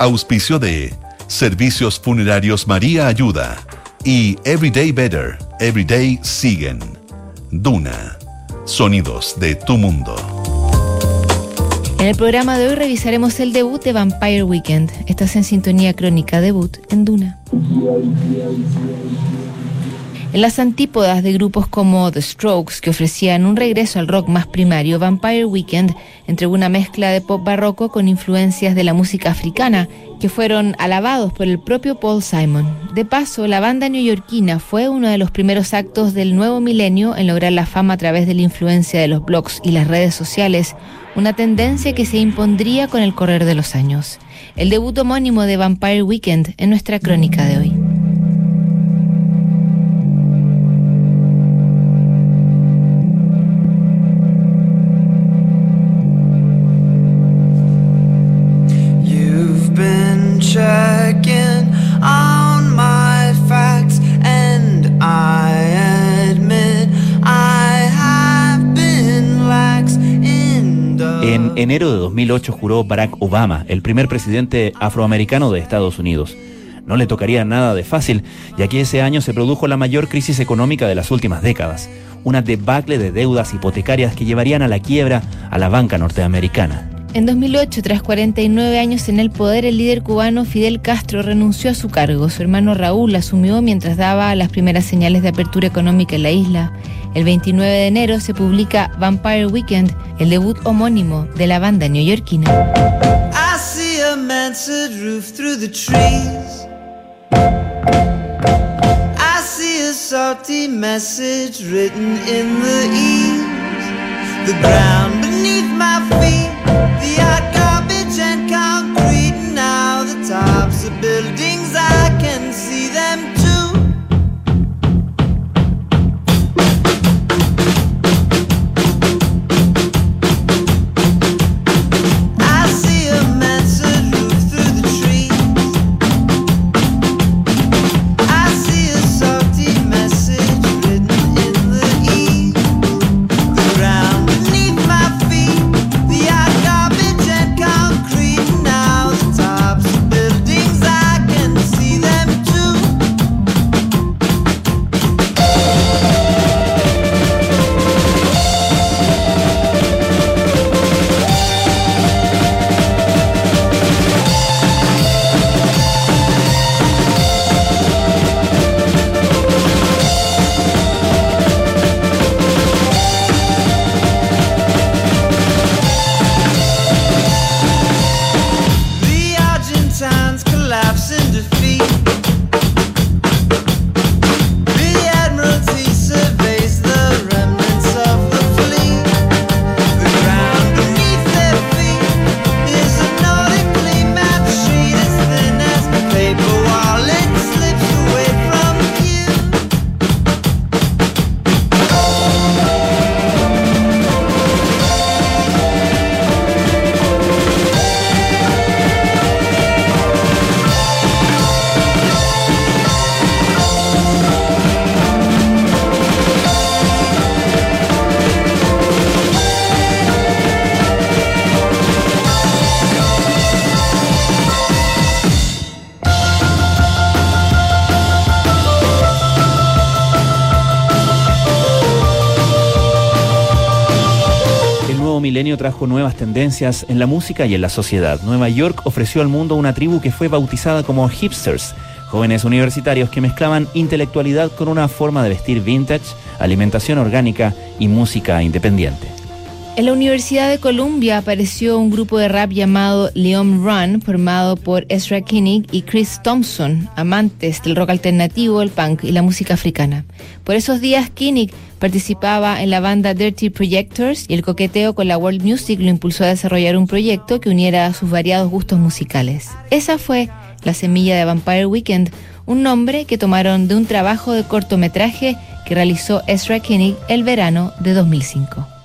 Auspicio de Servicios Funerarios María Ayuda y Everyday Better, Everyday Siguen. Duna. Sonidos de tu mundo. En el programa de hoy revisaremos el debut de Vampire Weekend. Estás en sintonía crónica debut en Duna. En las antípodas de grupos como The Strokes, que ofrecían un regreso al rock más primario, Vampire Weekend entregó una mezcla de pop barroco con influencias de la música africana, que fueron alabados por el propio Paul Simon. De paso, la banda neoyorquina fue uno de los primeros actos del nuevo milenio en lograr la fama a través de la influencia de los blogs y las redes sociales, una tendencia que se impondría con el correr de los años. El debut homónimo de Vampire Weekend en nuestra crónica de hoy. Enero de 2008 juró Barack Obama, el primer presidente afroamericano de Estados Unidos. No le tocaría nada de fácil, ya que ese año se produjo la mayor crisis económica de las últimas décadas, una debacle de deudas hipotecarias que llevarían a la quiebra a la banca norteamericana. En 2008, tras 49 años en el poder, el líder cubano Fidel Castro renunció a su cargo. Su hermano Raúl asumió mientras daba las primeras señales de apertura económica en la isla. El 29 de enero se publica Vampire Weekend, el debut homónimo de la banda neoyorquina. Trajo nuevas tendencias en la música y en la sociedad. Nueva York ofreció al mundo una tribu que fue bautizada como hipsters, jóvenes universitarios que mezclaban intelectualidad con una forma de vestir vintage, alimentación orgánica y música independiente. En la Universidad de Columbia apareció un grupo de rap llamado Leon Run, formado por Ezra Kinnick y Chris Thompson, amantes del rock alternativo, el punk y la música africana. Por esos días, Kinnick participaba en la banda Dirty Projectors y el coqueteo con la world music lo impulsó a desarrollar un proyecto que uniera sus variados gustos musicales. Esa fue la semilla de Vampire Weekend, un nombre que tomaron de un trabajo de cortometraje que realizó Ezra Kinnick el verano de 2005.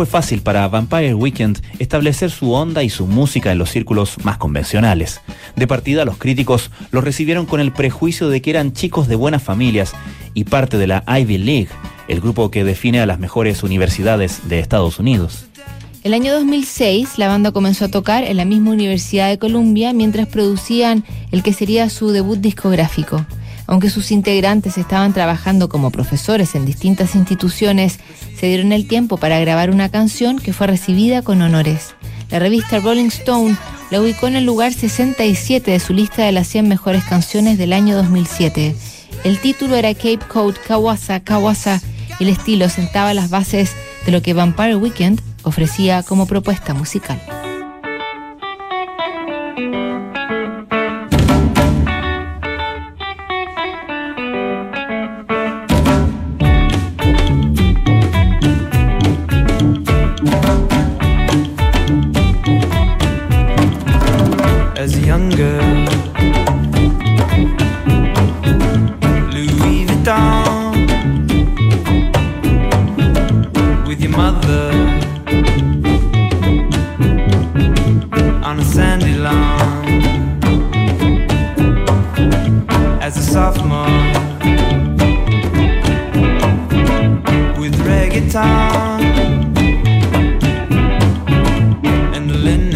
Fue fácil para Vampire Weekend establecer su onda y su música en los círculos más convencionales. De partida, los críticos los recibieron con el prejuicio de que eran chicos de buenas familias y parte de la Ivy League, el grupo que define a las mejores universidades de Estados Unidos. El año 2006, la banda comenzó a tocar en la misma Universidad de Columbia mientras producían el que sería su debut discográfico. Aunque sus integrantes estaban trabajando como profesores en distintas instituciones, se dieron el tiempo para grabar una canción que fue recibida con honores. La revista Rolling Stone la ubicó en el lugar 67 de su lista de las 100 mejores canciones del año 2007. El título era Cape Code Kawasa Kawasa y el estilo sentaba las bases de lo que Vampire Weekend ofrecía como propuesta musical. and Linda.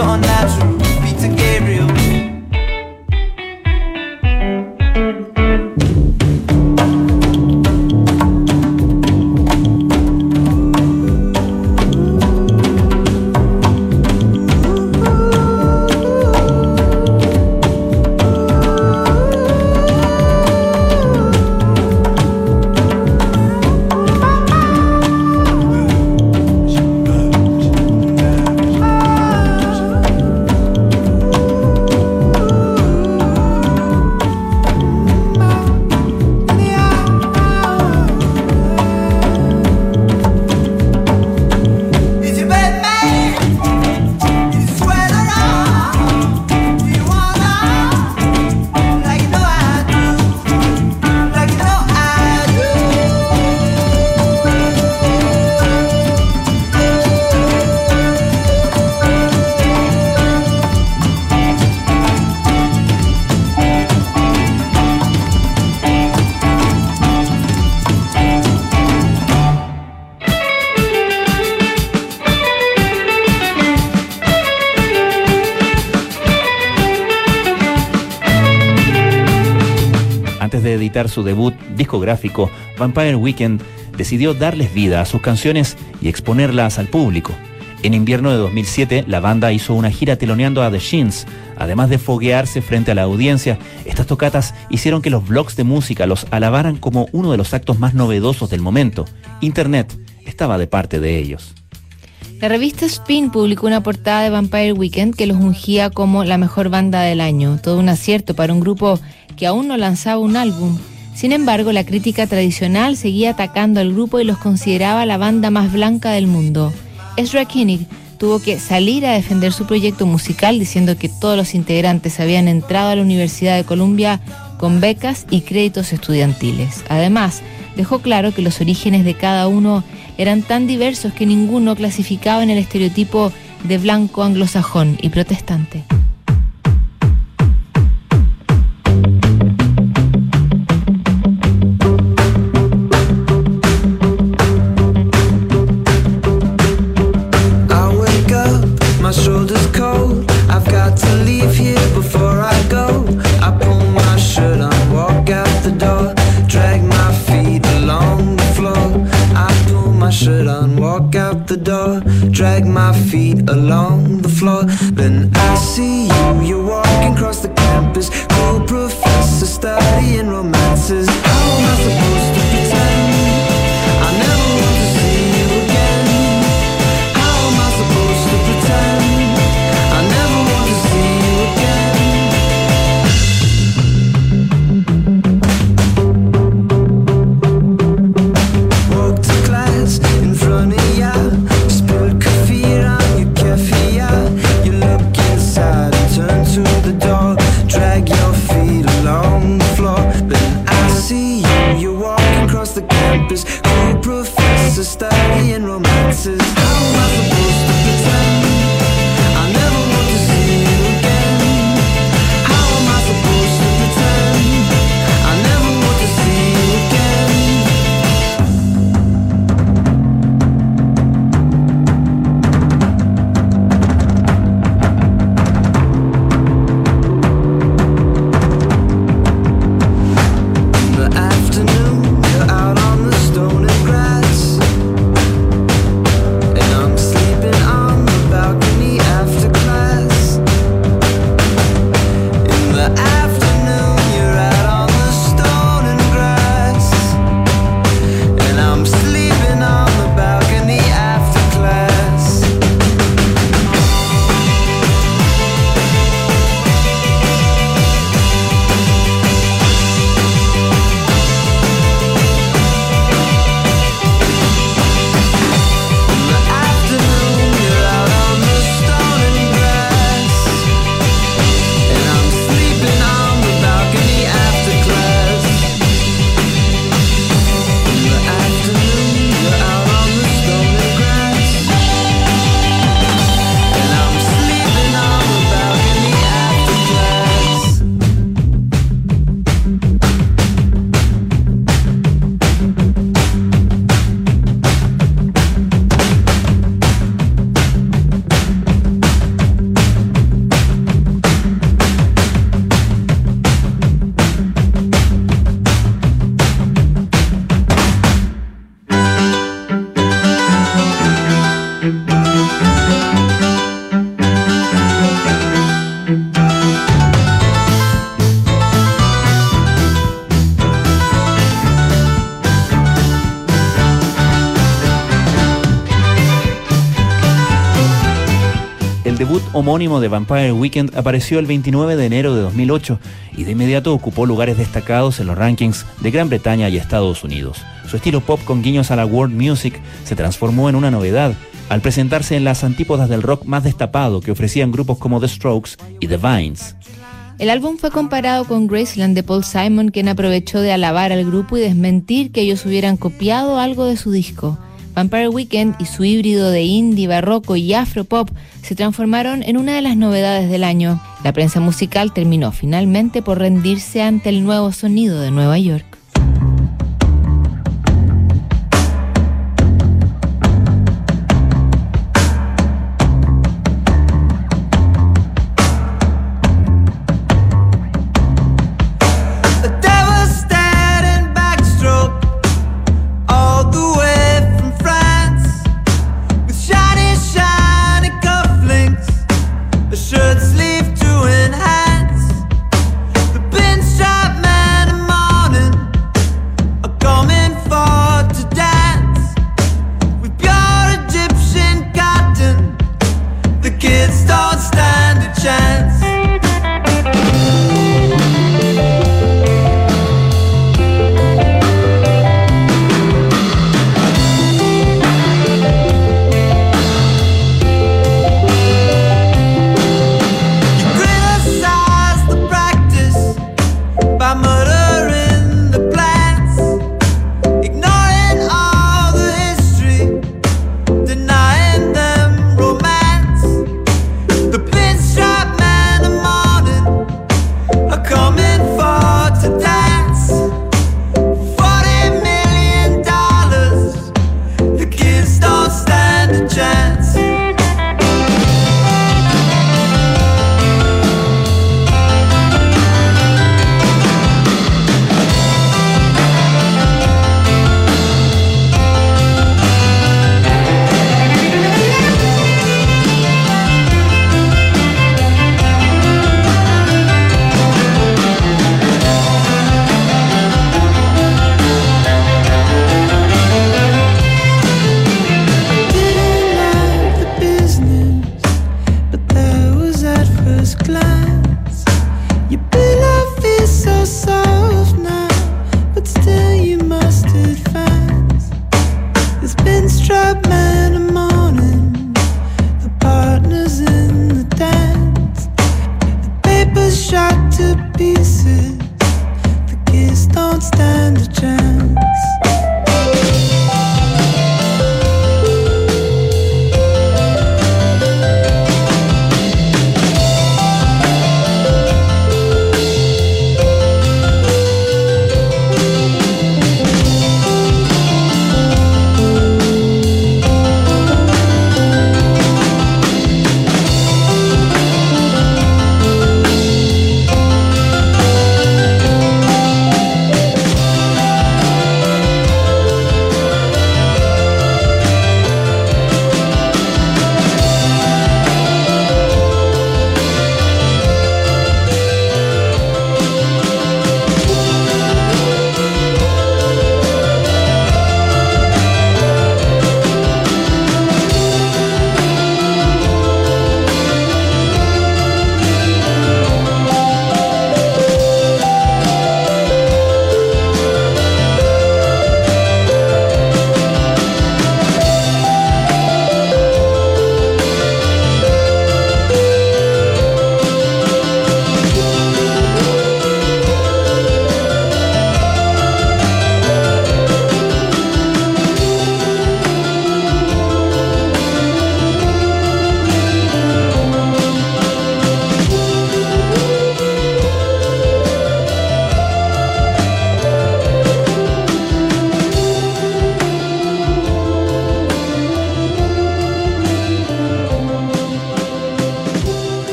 persona su debut discográfico, Vampire Weekend decidió darles vida a sus canciones y exponerlas al público. En invierno de 2007, la banda hizo una gira teloneando a The Shins. Además de foguearse frente a la audiencia, estas tocatas hicieron que los blogs de música los alabaran como uno de los actos más novedosos del momento. Internet estaba de parte de ellos. La revista Spin publicó una portada de Vampire Weekend que los ungía como la mejor banda del año, todo un acierto para un grupo que aún no lanzaba un álbum. Sin embargo, la crítica tradicional seguía atacando al grupo y los consideraba la banda más blanca del mundo. Ezra Koenig tuvo que salir a defender su proyecto musical diciendo que todos los integrantes habían entrado a la Universidad de Columbia con becas y créditos estudiantiles. Además, dejó claro que los orígenes de cada uno eran tan diversos que ninguno clasificaba en el estereotipo de blanco anglosajón y protestante. Drag my feet along the floor. Debut homónimo de Vampire Weekend apareció el 29 de enero de 2008 y de inmediato ocupó lugares destacados en los rankings de Gran Bretaña y Estados Unidos. Su estilo pop con guiños a la world music se transformó en una novedad al presentarse en las antípodas del rock más destapado que ofrecían grupos como The Strokes y The Vines. El álbum fue comparado con Graceland de Paul Simon, quien aprovechó de alabar al grupo y desmentir que ellos hubieran copiado algo de su disco. Vampire Weekend y su híbrido de indie, barroco y afropop se transformaron en una de las novedades del año. La prensa musical terminó finalmente por rendirse ante el nuevo sonido de Nueva York.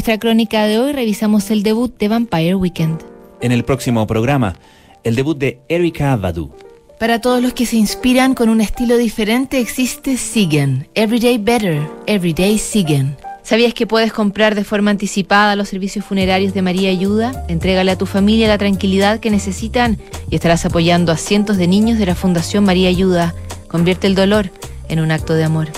Nuestra crónica de hoy revisamos el debut de Vampire Weekend. En el próximo programa, el debut de Erika Badu. Para todos los que se inspiran con un estilo diferente existe Sigen, Everyday Better, Everyday Sigen. ¿Sabías que puedes comprar de forma anticipada los servicios funerarios de María Ayuda? Entrégale a tu familia la tranquilidad que necesitan y estarás apoyando a cientos de niños de la Fundación María Ayuda. Convierte el dolor en un acto de amor.